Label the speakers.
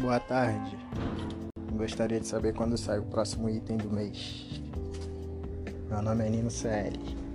Speaker 1: Boa tarde. Gostaria de saber quando sai o próximo item do mês. Meu nome é Nino CL.